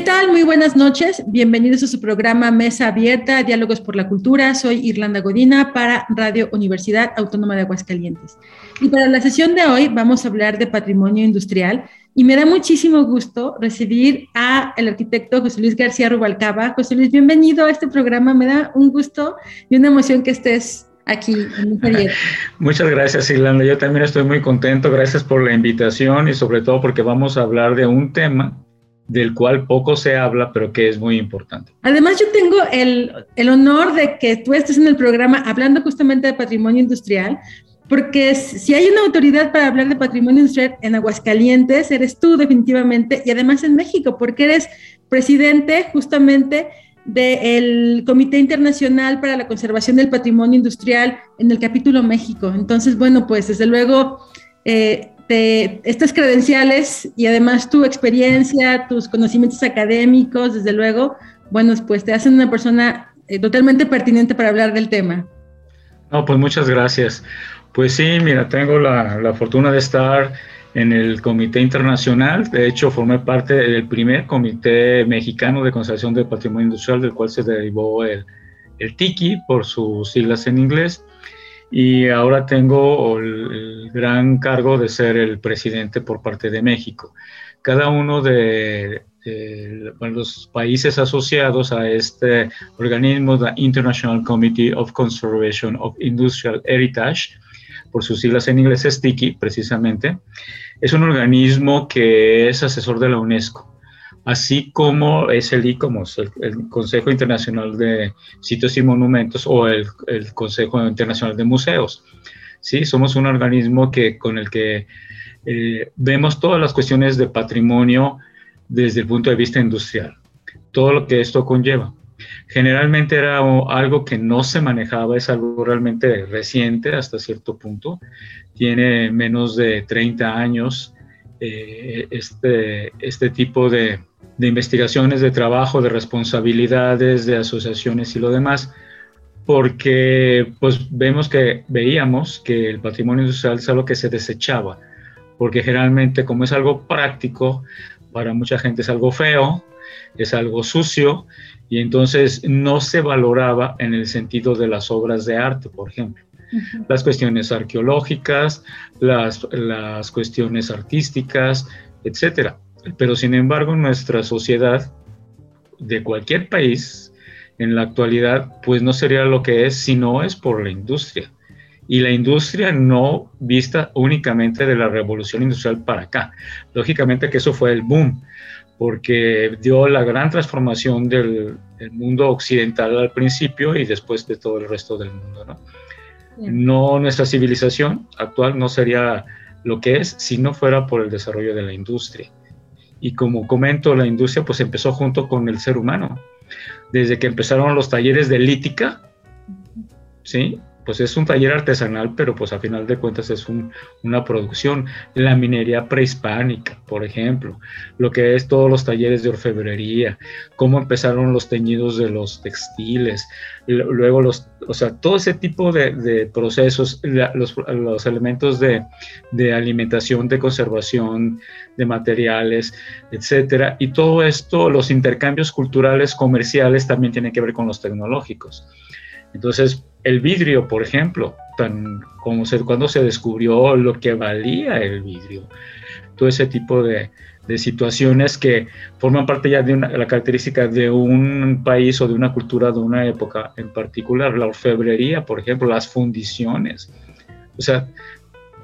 ¿Qué tal? Muy buenas noches. Bienvenidos a su programa Mesa Abierta, Diálogos por la Cultura. Soy Irlanda Godina para Radio Universidad Autónoma de Aguascalientes. Y para la sesión de hoy vamos a hablar de patrimonio industrial y me da muchísimo gusto recibir a el arquitecto José Luis García Rubalcaba. José Luis, bienvenido a este programa. Me da un gusto y una emoción que estés aquí en Muchas gracias, Irlanda. Yo también estoy muy contento. Gracias por la invitación y sobre todo porque vamos a hablar de un tema del cual poco se habla, pero que es muy importante. Además, yo tengo el, el, honor de que tú estés en el programa hablando justamente de patrimonio industrial, porque si hay una autoridad para hablar de patrimonio industrial en Aguascalientes, eres tú definitivamente, y además en México, porque eres presidente justamente del Comité Internacional para la Conservación del Patrimonio Industrial en el capítulo México. Entonces, bueno, pues desde luego... Eh, estas credenciales y además tu experiencia, tus conocimientos académicos, desde luego, bueno, pues te hacen una persona eh, totalmente pertinente para hablar del tema. No, pues muchas gracias. Pues sí, mira, tengo la, la fortuna de estar en el Comité Internacional. De hecho, formé parte del primer Comité Mexicano de Conservación del Patrimonio Industrial, del cual se derivó el, el TICI por sus siglas en inglés y ahora tengo el, gran cargo de ser el presidente por parte de México. Cada uno de, los países asociados a este organismo, the International Committee of Conservation of Industrial Heritage, por sus siglas en inglés STICI precisamente, es un organismo que es asesor de la UNESCO así como es el ICOMOS, el, Consejo Internacional de Sitios y Monumentos o el, Consejo Internacional de Museos. Sí, somos un organismo que, con el que eh, vemos todas las cuestiones de patrimonio desde el punto de vista industrial, todo lo que esto conlleva. Generalmente era algo que no se manejaba, es algo realmente reciente hasta cierto punto, tiene menos de 30 años eh, este, este tipo de, de investigaciones, de trabajo, de responsabilidades, de asociaciones y lo demás, porque pues vemos que veíamos que el patrimonio industrial es algo que se desechaba, porque generalmente como es algo práctico, para mucha gente es algo feo, es algo sucio, y entonces no se valoraba en el sentido de las obras de arte, por ejemplo. Las cuestiones arqueológicas, las, las cuestiones artísticas, etcétera. Pero sin embargo, nuestra sociedad de cualquier país en la actualidad, pues no sería lo que es si no es por la industria. Y la industria no vista únicamente de la revolución industrial para acá. Lógicamente que eso fue el boom, porque dio la gran transformación del, mundo occidental al principio y después de todo el resto del mundo. ¿no? no nuestra civilización actual no sería lo que es si no fuera por el desarrollo de la industria. Y como comento, la industria pues empezó junto con el ser humano. Desde que empezaron los talleres de lítica, ¿sí? Pues es un taller artesanal, pero pues a final de cuentas es una producción. La minería prehispánica, por ejemplo, lo que es todos los talleres de orfebrería, cómo empezaron los teñidos de los textiles, luego los, o sea, todo ese tipo de, procesos, los, elementos de, de, alimentación, de conservación, de materiales, etcétera, y todo esto, los intercambios culturales, comerciales, también tienen que ver con los tecnológicos. Entonces, el vidrio, por ejemplo, tan como se, cuando se descubrió lo que valía el vidrio, todo ese tipo de, situaciones que forman parte ya de la característica de un país o de una cultura de una época en particular, la orfebrería, por ejemplo, las fundiciones, o sea,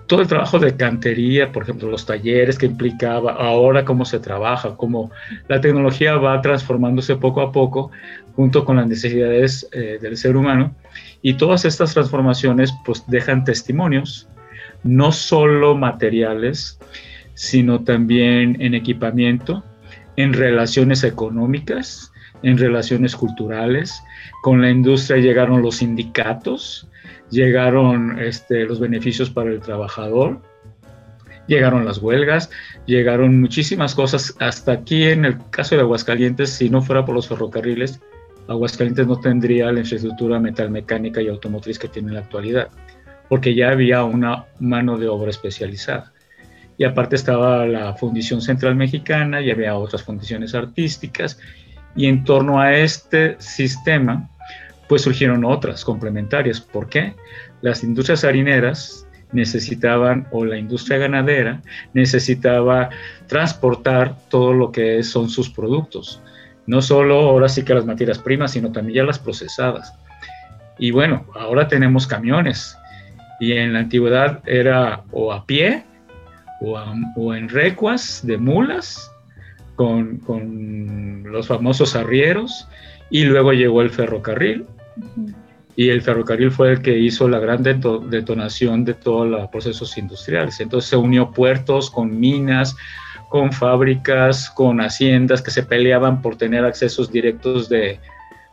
todo el trabajo de cantería, por ejemplo, los talleres que implicaba, ahora cómo se trabaja, cómo la tecnología va transformándose poco a poco junto con las necesidades eh, del ser humano y todas estas transformaciones pues dejan testimonios, no solo materiales, sino también en equipamiento, en relaciones económicas, en relaciones culturales. Con la industria llegaron los sindicatos, llegaron este, los beneficios para el trabajador, llegaron las huelgas, llegaron muchísimas cosas. Hasta aquí en el caso de Aguascalientes, si no fuera por los ferrocarriles, Aguascalientes no tendría la infraestructura metalmecánica y automotriz que tiene en la actualidad, porque ya había una mano de obra especializada. Y aparte estaba la Fundición Central Mexicana y había otras fundiciones artísticas. Y en torno a este sistema, pues surgieron otras complementarias. ¿Por qué? Las industrias harineras necesitaban, o la industria ganadera necesitaba transportar todo lo que son sus productos. No solo ahora sí que las materias primas, sino también ya las procesadas. Y bueno, ahora tenemos camiones. Y en la antigüedad era o a pie o, en recuas de mulas con, con, los famosos arrieros y luego llegó el ferrocarril y el ferrocarril fue el que hizo la gran detonación de todos los procesos industriales. Entonces se unió puertos con minas, con fábricas, con haciendas que se peleaban por tener accesos directos de,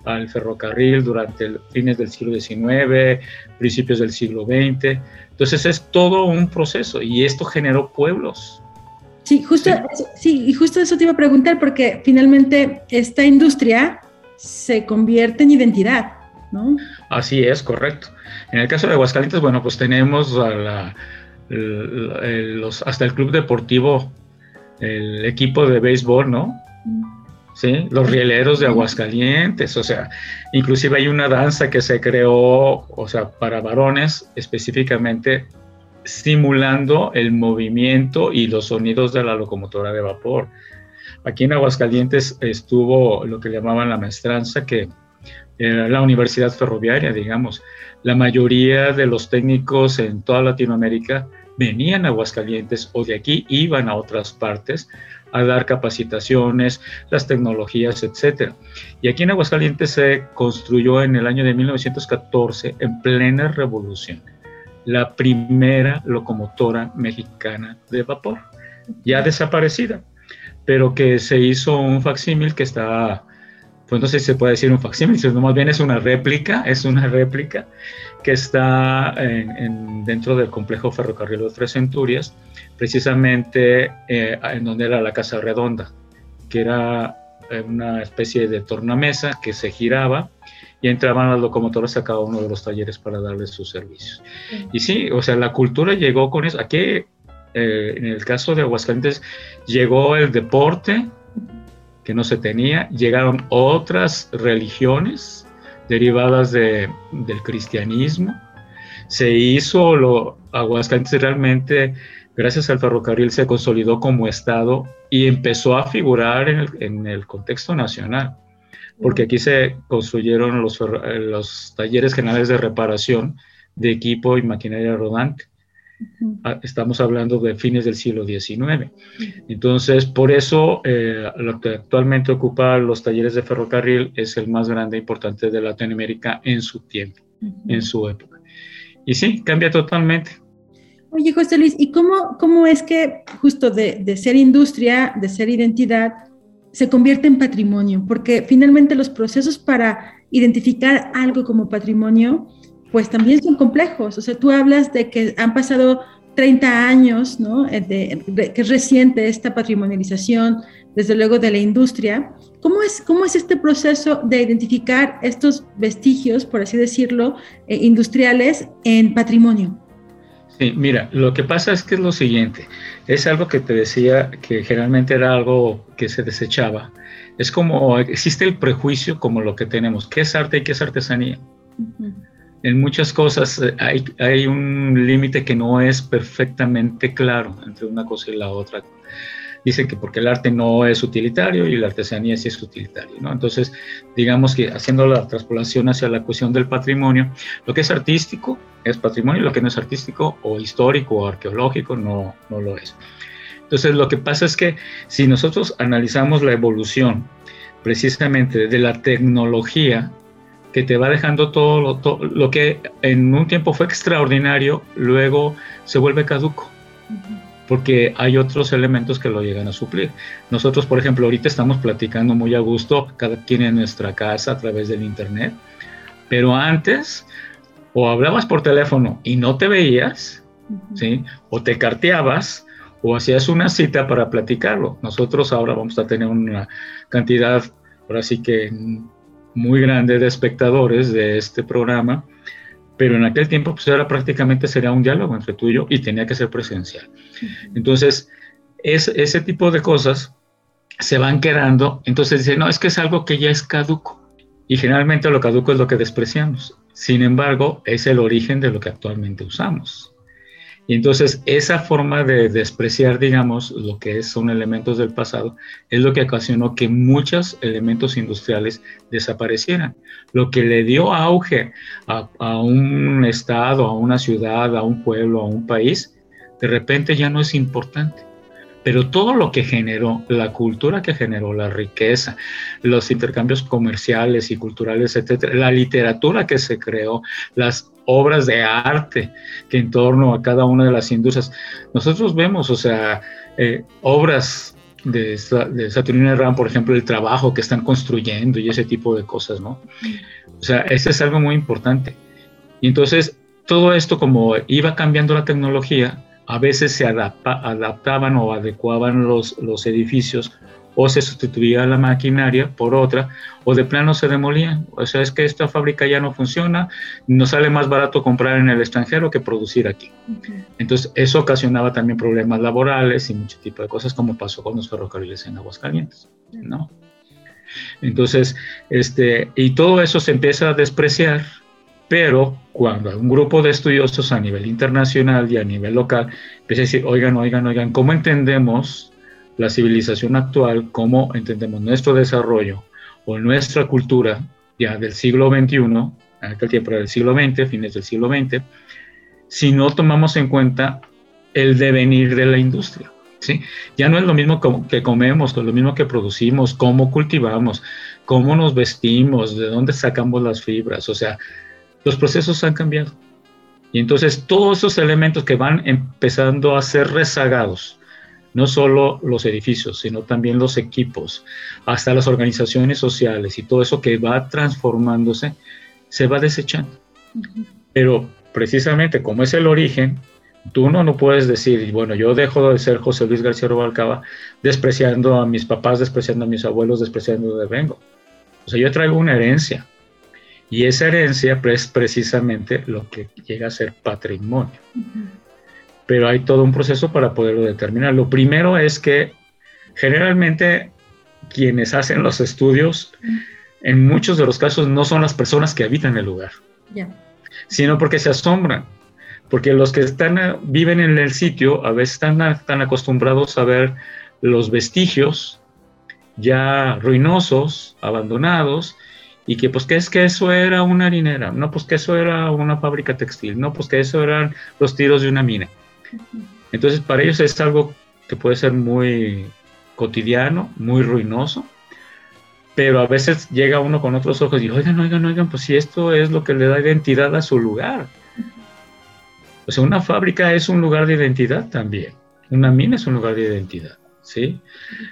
al ferrocarril durante el, fines del siglo XIX, principios del siglo XX. Entonces es todo un proceso y esto generó pueblos. Sí, justo, sí. y justo eso te iba a preguntar porque finalmente esta industria se convierte en identidad, ¿no? Así es, correcto. En el caso de Aguascalientes, bueno, pues tenemos a los, hasta el club deportivo, el equipo de béisbol, ¿no? ¿sí? Los rieleros de Aguascalientes, o sea, inclusive hay una danza que se creó, o sea, para varones específicamente simulando el movimiento y los sonidos de la locomotora de vapor. Aquí en Aguascalientes estuvo lo que llamaban la maestranza, que era la universidad ferroviaria, digamos. La mayoría de los técnicos en toda Latinoamérica venían a Aguascalientes o de aquí iban a otras partes a dar capacitaciones, las tecnologías, etc. Y aquí en Aguascalientes se construyó en el año de 1914, en plena revolución, la primera locomotora mexicana de vapor, ya desaparecida, pero que se hizo un facsímil que está, pues no sé si se puede decir un facsímil, sino más bien es una réplica, es una réplica que está en, dentro del complejo ferrocarril de Tres Centurias, precisamente eh, en donde era la Casa Redonda, que era eh, una especie de tornamesa que se giraba y entraban las locomotoras a cada uno de los talleres para darles sus servicios. Y sí, o sea, la cultura llegó con eso. Aquí, eh, en el caso de Aguascalientes, llegó el deporte, que no se tenía, llegaron otras religiones, derivadas de, del cristianismo. Se hizo lo, Aguascalientes realmente, gracias al ferrocarril, se consolidó como Estado y empezó a figurar en el, en el contexto nacional, porque aquí se construyeron los, los talleres generales de reparación de equipo y maquinaria rodante. Ah, estamos hablando de fines del siglo XIX. Entonces, por eso eh, lo que actualmente ocupa los talleres de ferrocarril es el más grande e importante de Latinoamérica en su tiempo, en su época. Y sí, cambia totalmente. Oye, José Luis, ¿y cómo, cómo es que justo de, de ser industria, de ser identidad, se convierte en patrimonio? Porque finalmente los procesos para identificar algo como patrimonio pues también son complejos. O sea, tú hablas de que han pasado 30 años, ¿no? Eh, de, que es reciente esta patrimonialización, desde luego de la industria. ¿Cómo es, cómo es este proceso de identificar estos vestigios, por así decirlo, eh, industriales en patrimonio? Sí, mira, lo que pasa es que es lo siguiente, es algo que te decía que generalmente era algo que se desechaba. Es como, existe el prejuicio como lo que tenemos, ¿qué es arte y qué es artesanía? En muchas cosas eh, hay, un límite que no es perfectamente claro entre una cosa y la otra. Dicen que porque el arte no es utilitario y la artesanía sí es utilitario, ¿no? Entonces, digamos que haciendo la traspolación hacia la cuestión del patrimonio, lo que es artístico es patrimonio, lo que no es artístico o histórico o arqueológico no, no lo es. Entonces, lo que pasa es que si nosotros analizamos la evolución precisamente de la tecnología que te va dejando todo lo, lo, que en un tiempo fue extraordinario, luego se vuelve caduco. porque hay otros elementos que lo llegan a suplir. Nosotros, por ejemplo, ahorita estamos platicando muy a gusto, cada quien en nuestra casa a través del Internet, pero antes o hablabas por teléfono y no te veías, ¿sí? o te carteabas, o hacías una cita para platicarlo. Nosotros ahora vamos a tener una cantidad, ahora sí que muy grande de espectadores de este programa, pero en aquel tiempo pues era prácticamente sería un diálogo entre tú y yo y tenía que ser presencial. Entonces, es, ese tipo de cosas se van quedando, entonces dicen, no, es que es algo que ya es caduco. Y generalmente lo caduco es lo que despreciamos. Sin embargo, es el origen de lo que actualmente usamos. Y entonces esa forma de despreciar, digamos, lo que son elementos del pasado, es lo que ocasionó que muchos elementos industriales desaparecieran. Lo que le dio auge a, a, un estado, a una ciudad, a un pueblo, a un país, de repente ya no es importante pero todo lo que generó, la cultura que generó, la riqueza, los intercambios comerciales y culturales, etcétera, la literatura que se creó, las obras de arte que en torno a cada una de las industrias, nosotros vemos, o sea, eh, obras de, de Saturnina Ram, por ejemplo, el trabajo que están construyendo y ese tipo de cosas, ¿no? O sea, ese es algo muy importante. Y entonces, todo esto como iba cambiando la tecnología, a veces se adaptaban o adecuaban los, los edificios o se sustituía la maquinaria por otra, o de plano se demolían. O sea, es que esta fábrica ya no funciona, nos sale más barato comprar en el extranjero que producir aquí. Entonces, eso ocasionaba también problemas laborales y mucho tipo de cosas, como pasó con los ferrocarriles en Aguascalientes, ¿no? Entonces, este, y todo eso se empieza a despreciar pero cuando un grupo de estudiosos a nivel internacional y a nivel local empieza a decir, oigan, oigan, oigan, ¿cómo entendemos la civilización actual? ¿Cómo entendemos nuestro desarrollo o nuestra cultura ya del siglo XXI, en aquel tiempo del siglo XX, fines del siglo XX, si no tomamos en cuenta el devenir de la industria? ¿sí? Ya no es lo mismo que comemos, lo mismo que producimos, cómo cultivamos, cómo nos vestimos, de dónde sacamos las fibras, o sea, los procesos han cambiado. Y entonces todos esos elementos que van empezando a ser rezagados, no solo los edificios, sino también los equipos, hasta las organizaciones sociales y todo eso que va transformándose, se va desechando. Pero precisamente como es el origen, tú no, no puedes decir, bueno, yo dejo de ser José Luis García Rubalcaba despreciando a mis papás, despreciando a mis abuelos, despreciando de vengo. O sea, yo traigo una herencia y esa herencia es precisamente lo que llega a ser patrimonio. Pero hay todo un proceso para poderlo determinar. Lo primero es que generalmente quienes hacen los estudios, en muchos de los casos no son las personas que habitan el lugar, sino porque se asombran. Porque los que están, viven en el sitio a veces están tan acostumbrados a ver los vestigios ya ruinosos, abandonados, y que pues que es que eso era una harinera, no pues que eso era una fábrica textil, no pues que eso eran los tiros de una mina. Entonces para ellos es algo que puede ser muy cotidiano, muy ruinoso, pero a veces llega uno con otros ojos y oigan, oigan, oigan, pues si esto es lo que le da identidad a su lugar. O sea, una fábrica es un lugar de identidad también, una mina es un lugar de identidad. ¿Sí?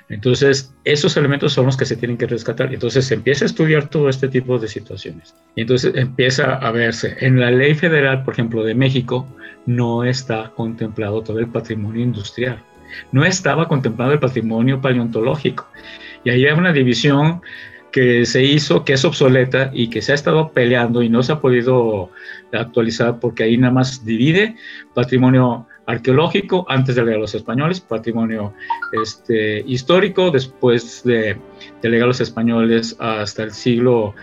Entonces, esos elementos son los que se tienen que rescatar. Entonces, se empieza a estudiar todo este tipo de situaciones. Y entonces empieza a verse. En la ley federal, por ejemplo, de México, no está contemplado todo el patrimonio industrial. No estaba contemplado el patrimonio paleontológico. Y ahí hay una división que se hizo, que es obsoleta y que se ha estado peleando y no se ha podido actualizar porque ahí nada más divide patrimonio arqueológico antes de llegar a los españoles, patrimonio este, histórico después de, de llegar a los españoles hasta el siglo,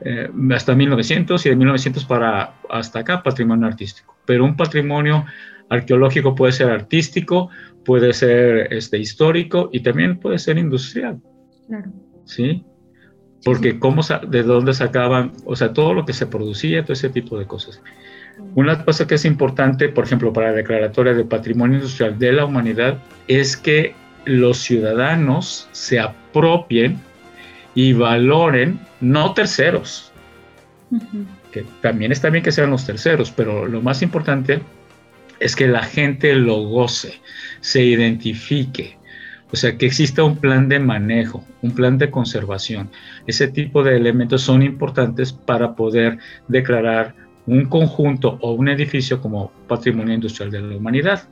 eh, hasta 1900 y de 1900 para hasta acá, patrimonio artístico. Pero un patrimonio arqueológico puede ser artístico, puede ser este, histórico y también puede ser industrial. Claro. ¿Sí? Porque cómo, de dónde sacaban, o sea, todo lo que se producía, todo ese tipo de cosas. Una cosa que es importante, por ejemplo, para la Declaratoria de Patrimonio Industrial de la Humanidad es que los ciudadanos se apropien y valoren, no terceros, que también está bien que sean los terceros, pero lo más importante es que la gente lo goce, se identifique, o sea, que exista un plan de manejo, un plan de conservación. Ese tipo de elementos son importantes para poder declarar un conjunto o un edificio como patrimonio industrial de la humanidad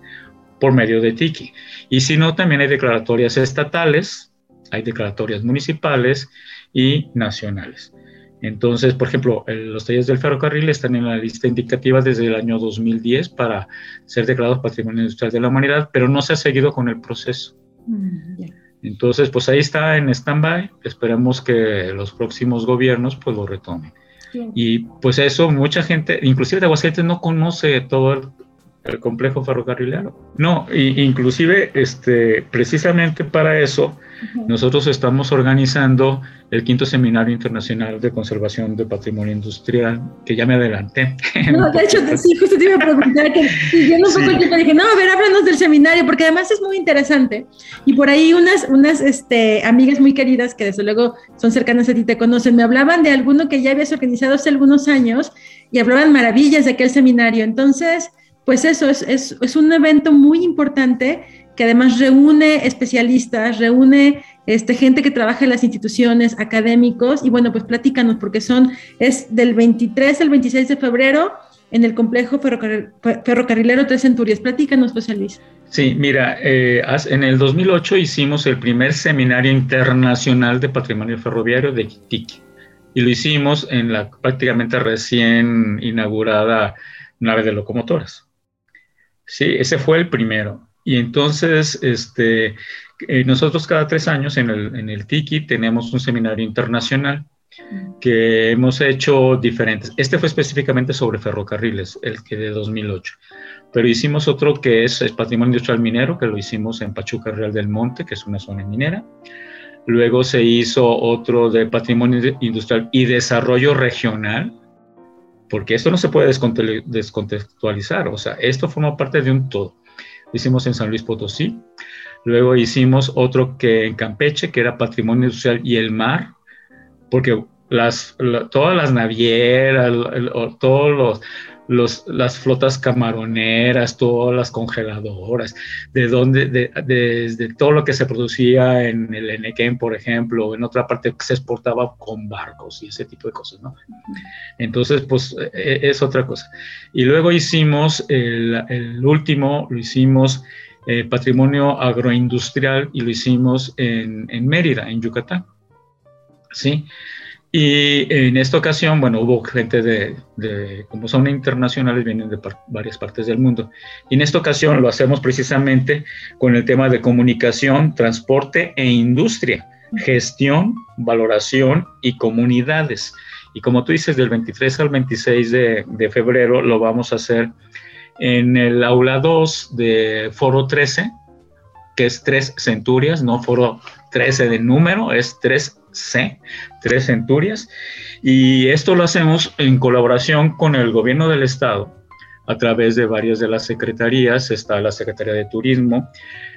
por medio de TIKI. Y si no, también hay declaratorias estatales, hay declaratorias municipales y nacionales. Entonces, por ejemplo, los talleres del ferrocarril están en la lista indicativa desde el año 2010 para ser declarados Patrimonio Industrial de la Humanidad, pero no se ha seguido con el proceso. Mm, Entonces, pues ahí está en stand-by. Esperemos que los próximos gobiernos pues lo retomen. Y pues eso, mucha gente, inclusive de Aguascalientes, no conoce todo el, complejo ferrocarrilero. No, y, inclusive, este, precisamente para eso, nosotros estamos organizando el quinto seminario internacional de conservación de patrimonio industrial, que ya me adelanté. No, de hecho, sí, justo te iba a preguntar, que siguiendo un poco el tiempo, dije, no, a ver, háblanos del seminario, porque además es muy interesante. Y por ahí unas, unas este, amigas muy queridas, que desde luego son cercanas a ti, te conocen, me hablaban de alguno que ya habías organizado hace algunos años y hablaban maravillas de aquel seminario. Entonces, pues eso, es, es, es, un evento muy importante que además reúne especialistas, reúne este, gente que trabaja en las instituciones, académicos, y bueno, pues platícanos, porque son, es del 23 al 26 de febrero en el complejo ferrocarrilero Tres Centurias. Platícanos, José Luis. Sí, mira, eh, en el 2008 hicimos el primer seminario internacional de patrimonio ferroviario de Iquique, y lo hicimos en la prácticamente recién inaugurada nave de locomotoras. Sí, ese fue el primero. Y entonces, este, eh, nosotros cada tres años en el, en el Tiki tenemos un seminario internacional que hemos hecho diferentes. Este fue específicamente sobre ferrocarriles, el que de 2008. Pero hicimos otro que es, Patrimonio Industrial Minero, que lo hicimos en Pachuca Real del Monte, que es una zona minera. Luego se hizo otro de Patrimonio Industrial y Desarrollo Regional, porque esto no se puede descontextualizar, o sea, esto forma parte de un todo. Hicimos en San Luis Potosí, luego hicimos otro que en Campeche, que era Patrimonio Industrial y el Mar, porque todas las navieras, todos los las flotas camaroneras, todas las congeladoras, de donde, desde todo lo que se producía en el Enequén, por ejemplo, en otra parte se exportaba con barcos y ese tipo de cosas, ¿no? Entonces, pues e, e, es otra cosa. Y luego hicimos el, último, lo hicimos eh, patrimonio agroindustrial y lo hicimos en Mérida, en Yucatán. ¿Sí? Y en esta ocasión, bueno, hubo gente de, como son internacionales, vienen de varias partes del mundo. Y en esta ocasión lo hacemos precisamente con el tema de comunicación, transporte e industria, gestión, valoración y comunidades. Y como tú dices, del 23 al 26 de, de febrero lo vamos a hacer en el aula 2 de Foro 13, que es 3 centurias, no Foro 13 de número, es 3 C, tres centurias, y esto lo hacemos en colaboración con el gobierno del estado. A través de varias de las secretarías, está la Secretaría de Turismo,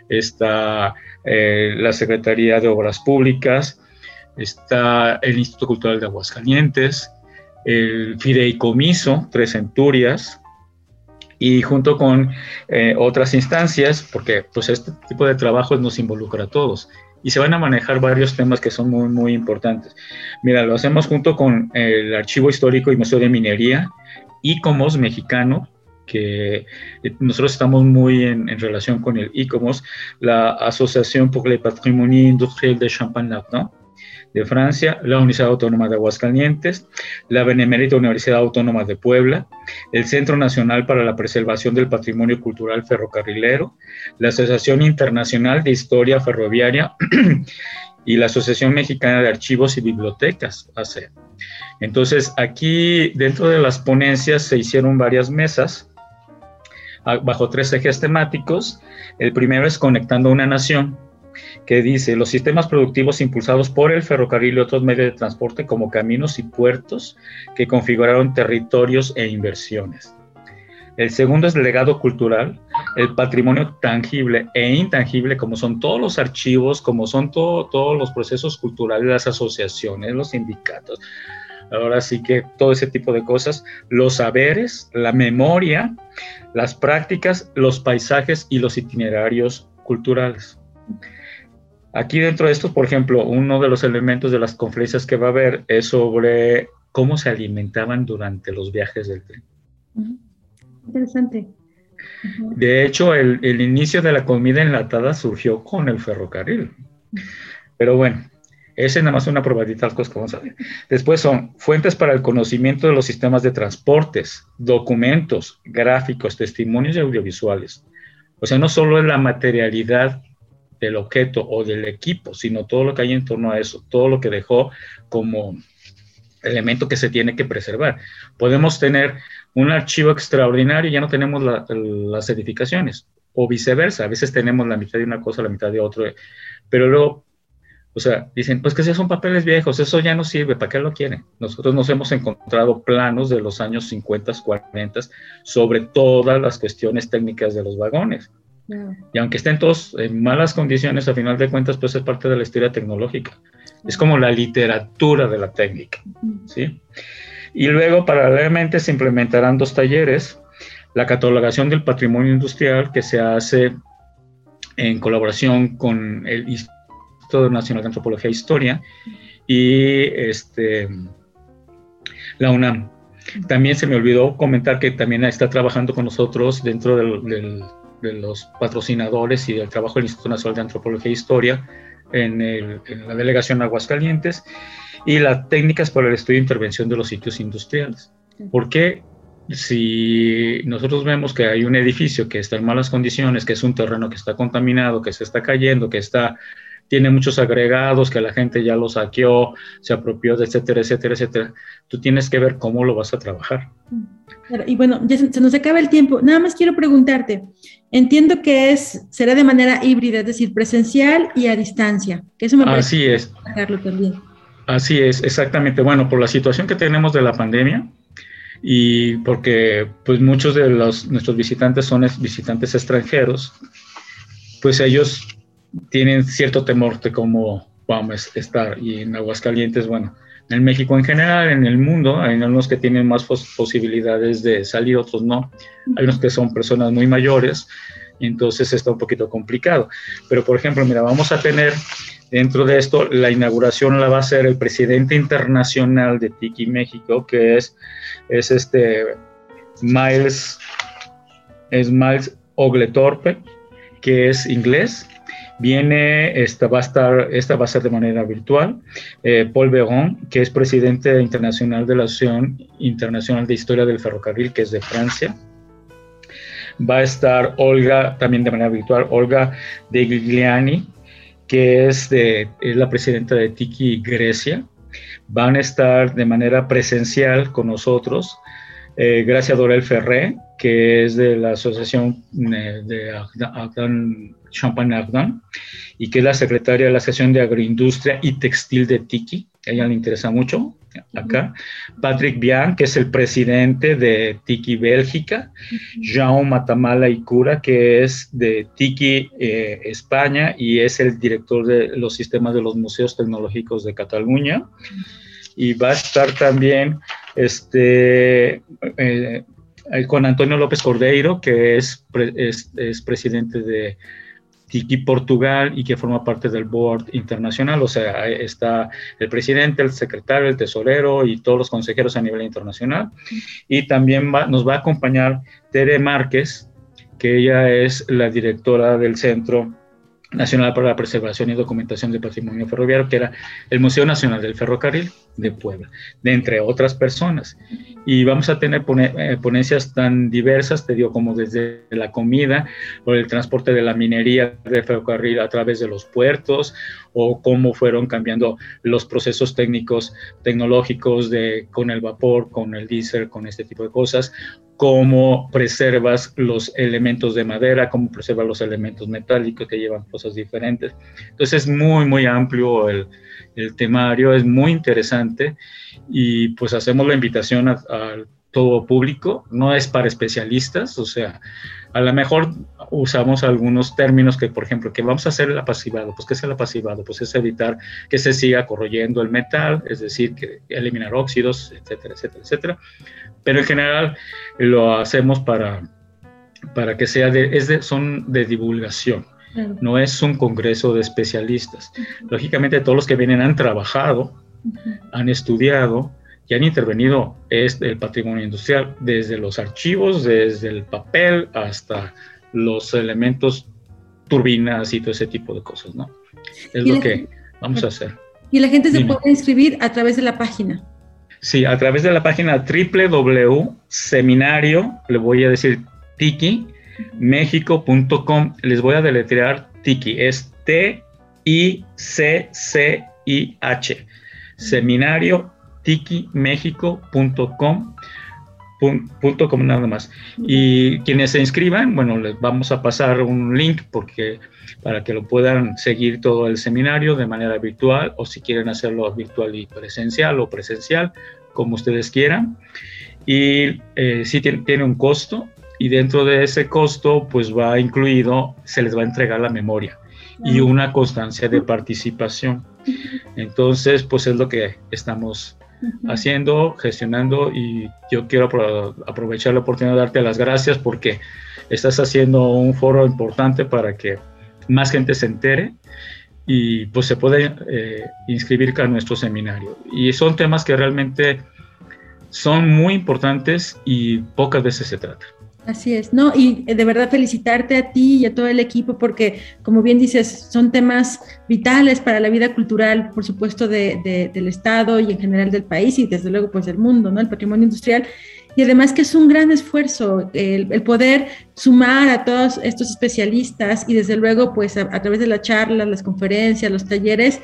está eh, la Secretaría de Obras Públicas, está el Instituto Cultural de Aguascalientes, el Fideicomiso, Tres Centurias, y junto con eh, otras instancias, porque pues este tipo de trabajos nos involucra a todos y se van a manejar varios temas que son muy, muy importantes. Mira, lo hacemos junto con el Archivo Histórico y Museo de Minería, ICOMOS mexicano, que nosotros estamos muy en, relación con el ICOMOS, la Asociación pour le Patrimonio Industriel de Champagne-Ardenne, de Francia, la Universidad Autónoma de Aguascalientes, la Benemérita Universidad Autónoma de Puebla, el Centro Nacional para la Preservación del Patrimonio Cultural Ferrocarrilero, la Asociación Internacional de Historia Ferroviaria y la Asociación Mexicana de Archivos y Bibliotecas, ACE. Entonces, aquí dentro de las ponencias se hicieron varias mesas bajo tres ejes temáticos. El primero es Conectando una Nación, que dice los sistemas productivos impulsados por el ferrocarril y otros medios de transporte como caminos y puertos que configuraron territorios e inversiones. El segundo es el legado cultural, el patrimonio tangible e intangible, como son todos los archivos, como son todos los procesos culturales, las asociaciones, los sindicatos, ahora sí que todo ese tipo de cosas, los saberes, la memoria, las prácticas, los paisajes y los itinerarios culturales. Aquí dentro de esto, por ejemplo, uno de los elementos de las conferencias que va a haber es sobre cómo se alimentaban durante los viajes del tren. Interesante. De hecho, el, el, inicio de la comida enlatada surgió con el ferrocarril. Pero bueno, esa es nada más una probadita de cosas que vamos a ver. Después son fuentes para el conocimiento de los sistemas de transportes, documentos, gráficos, testimonios y audiovisuales. O sea, no solo es la materialidad del objeto o del equipo, sino todo lo que hay en torno a eso, todo lo que dejó como elemento que se tiene que preservar. Podemos tener un archivo extraordinario y ya no tenemos las edificaciones, o viceversa, a veces tenemos la mitad de una cosa, la mitad de otro, pero luego, o sea, dicen, pues que esos son papeles viejos, eso ya no sirve, ¿para qué lo quieren? Nosotros nos hemos encontrado planos de los años 50, 40 sobre todas las cuestiones técnicas de los vagones. Y aunque estén todos en malas condiciones, a final de cuentas, pues es parte de la historia tecnológica. Es como la literatura de la técnica, ¿sí? Y luego, paralelamente, se implementarán dos talleres, la catalogación del patrimonio industrial que se hace en colaboración con el Instituto Nacional de Antropología e Historia y este, la UNAM. También se me olvidó comentar que también está trabajando con nosotros dentro del, del de los patrocinadores y del trabajo del Instituto Nacional de Antropología e Historia en, el, en, la delegación Aguascalientes y las técnicas para el estudio e intervención de los sitios industriales. Porque si nosotros vemos que hay un edificio que está en malas condiciones, que es un terreno que está contaminado, que se está cayendo, que está tiene muchos agregados, que la gente ya lo saqueó, se apropió, de etcétera, etcétera, etcétera. Tú tienes que ver cómo lo vas a trabajar. Y bueno, ya se, nos acaba el tiempo. Nada más quiero preguntarte. Entiendo que es será de manera híbrida, es decir, presencial y a distancia. Que eso me Así es. También. Así es, exactamente. Bueno, por la situación que tenemos de la pandemia y porque pues muchos de los nuestros visitantes son visitantes extranjeros, pues ellos tienen cierto temor de cómo vamos a estar. Y en Aguascalientes, bueno, en México en general, en el mundo, hay unos que tienen más posibilidades de salir, otros no. Hay unos que son personas muy mayores, entonces está un poquito complicado. Pero, por ejemplo, mira, vamos a tener dentro de esto, la inauguración la va a hacer el presidente internacional de Tiki México, que es, es este Miles, es Miles Ogletorpe, que es inglés, Viene, esta va a estar, esta va a ser de manera virtual, eh, Paul Véron, que es presidente internacional de la Asociación Internacional de Historia del Ferrocarril, que es de Francia. Va a estar Olga, también de manera virtual, Olga de Gigliani, que es, de, es la presidenta de Tiki Grecia. Van a estar de manera presencial con nosotros eh, Gracia Dorel Ferré, que es de la Asociación eh, de Champagne Ardent, y que es la secretaria de la Asociación de Agroindustria y Textil de Tiki. A ella le interesa mucho acá. Patrick Bian, que es el presidente de Tiki Bélgica. Jean Matamala Icura, que es de Tiki eh, España y es el director de los sistemas de los museos tecnológicos de Cataluña. Y va a estar también este, eh, con Antonio López Cordeiro, que es, es, presidente de Tiki Portugal y que forma parte del board internacional, o sea, está el presidente, el secretario, el tesorero y todos los consejeros a nivel internacional. Y también nos va a acompañar Tere Márquez, que ella es la directora del Centro Nacional para la Preservación y Documentación del Patrimonio Ferroviario, que era el Museo Nacional del Ferrocarril de Puebla, de entre otras personas. Y vamos a tener eh, ponencias tan diversas, te digo, como desde la comida, o el transporte de la minería del ferrocarril a través de los puertos, o cómo fueron cambiando los procesos técnicos, tecnológicos de, con el vapor, con el diésel, con este tipo de cosas, cómo preservas los elementos de madera, cómo preservas los elementos metálicos que llevan cosas diferentes. Entonces es muy, muy amplio el, el temario, es muy interesante y pues hacemos la invitación a, todo público, no es para especialistas, o sea, a lo mejor usamos algunos términos que, por ejemplo, que vamos a hacer el apacivado. Pues, ¿qué es el apacivado? Pues es evitar que se siga corroyendo el metal, es decir, que eliminar óxidos, etcétera, etcétera, etcétera. Pero en general lo hacemos para, para que sea de, es de, son de divulgación. No es un congreso de especialistas. Lógicamente, todos los que vienen han trabajado, han estudiado, y han intervenido es el patrimonio industrial, desde los archivos, desde el papel hasta los elementos turbinas y todo ese tipo de cosas, ¿no? Es lo que vamos a hacer. Y la gente se puede inscribir a través de la página. Sí, a través de la página www.seminario, le voy a decir tiki, mexico.com, les voy a deletrear tiki, es T-I-C-C-I-H, seminario tikimexico.com punto com nada más. Y quienes se inscriban, bueno, les vamos a pasar un link porque para que lo puedan seguir todo el seminario de manera virtual o si quieren hacerlo virtual y presencial o presencial, como ustedes quieran. Y eh, sí tiene, tiene, un costo y dentro de ese costo pues va incluido, se les va a entregar la memoria y una constancia de participación. Entonces pues es lo que estamos haciendo, gestionando y yo quiero aprovechar la oportunidad de darte las gracias porque estás haciendo un foro importante para que más gente se entere y pues se puede eh, inscribir a nuestro seminario. Y son temas que realmente son muy importantes y pocas veces se tratan. Así es, ¿no? Y de verdad felicitarte a ti y a todo el equipo porque, como bien dices, son temas vitales para la vida cultural, por supuesto, de, del Estado y en general del país y desde luego pues del mundo, ¿no? El patrimonio industrial. Y además que es un gran esfuerzo el, poder sumar a todos estos especialistas y desde luego pues a, a través de la charla, las conferencias, los talleres,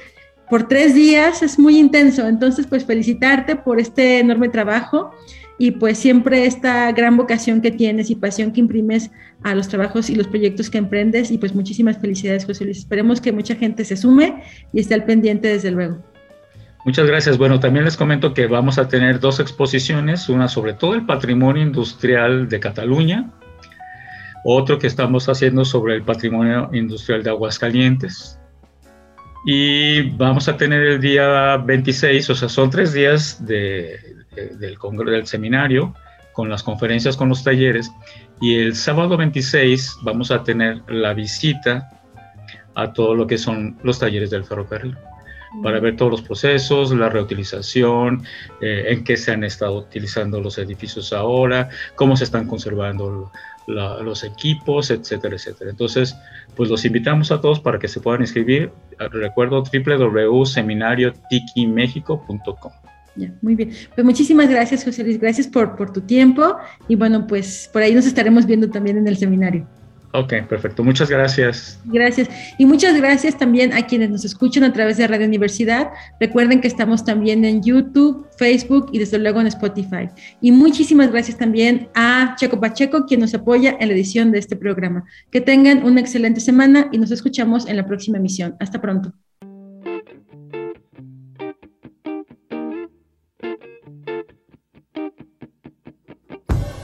por tres días es muy intenso. Entonces pues felicitarte por este enorme trabajo y pues siempre esta gran vocación que tienes y pasión que imprimes a los trabajos y los proyectos que emprendes y pues muchísimas felicidades José Luis. Esperemos que mucha gente se sume y esté al pendiente desde luego. Muchas gracias. Bueno, también les comento que vamos a tener dos exposiciones, una sobre todo el patrimonio industrial de Cataluña, otro que estamos haciendo sobre el patrimonio industrial de Aguascalientes. Y vamos a tener el día 26, o sea, son tres días de, del, del seminario, con las conferencias, con los talleres. Y el sábado 26 vamos a tener la visita a todo lo que son los talleres del ferrocarril para ver todos los procesos, la reutilización, eh, en qué se han estado utilizando los edificios ahora, cómo se están conservando los equipos, etcétera, etcétera. Entonces, pues los invitamos a todos para que se puedan inscribir. Recuerdo muy bien. Pues muchísimas gracias, José Luis. Gracias por, por tu tiempo. Y bueno, pues por ahí nos estaremos viendo también en el seminario. Ok, perfecto. Muchas gracias. Gracias. Y muchas gracias también a quienes nos escuchan a través de Radio Universidad. Recuerden que estamos también en YouTube, Facebook y desde luego en Spotify. Y muchísimas gracias también a Checo Pacheco, quien nos apoya en la edición de este programa. Que tengan una excelente semana y nos escuchamos en la próxima emisión. Hasta pronto.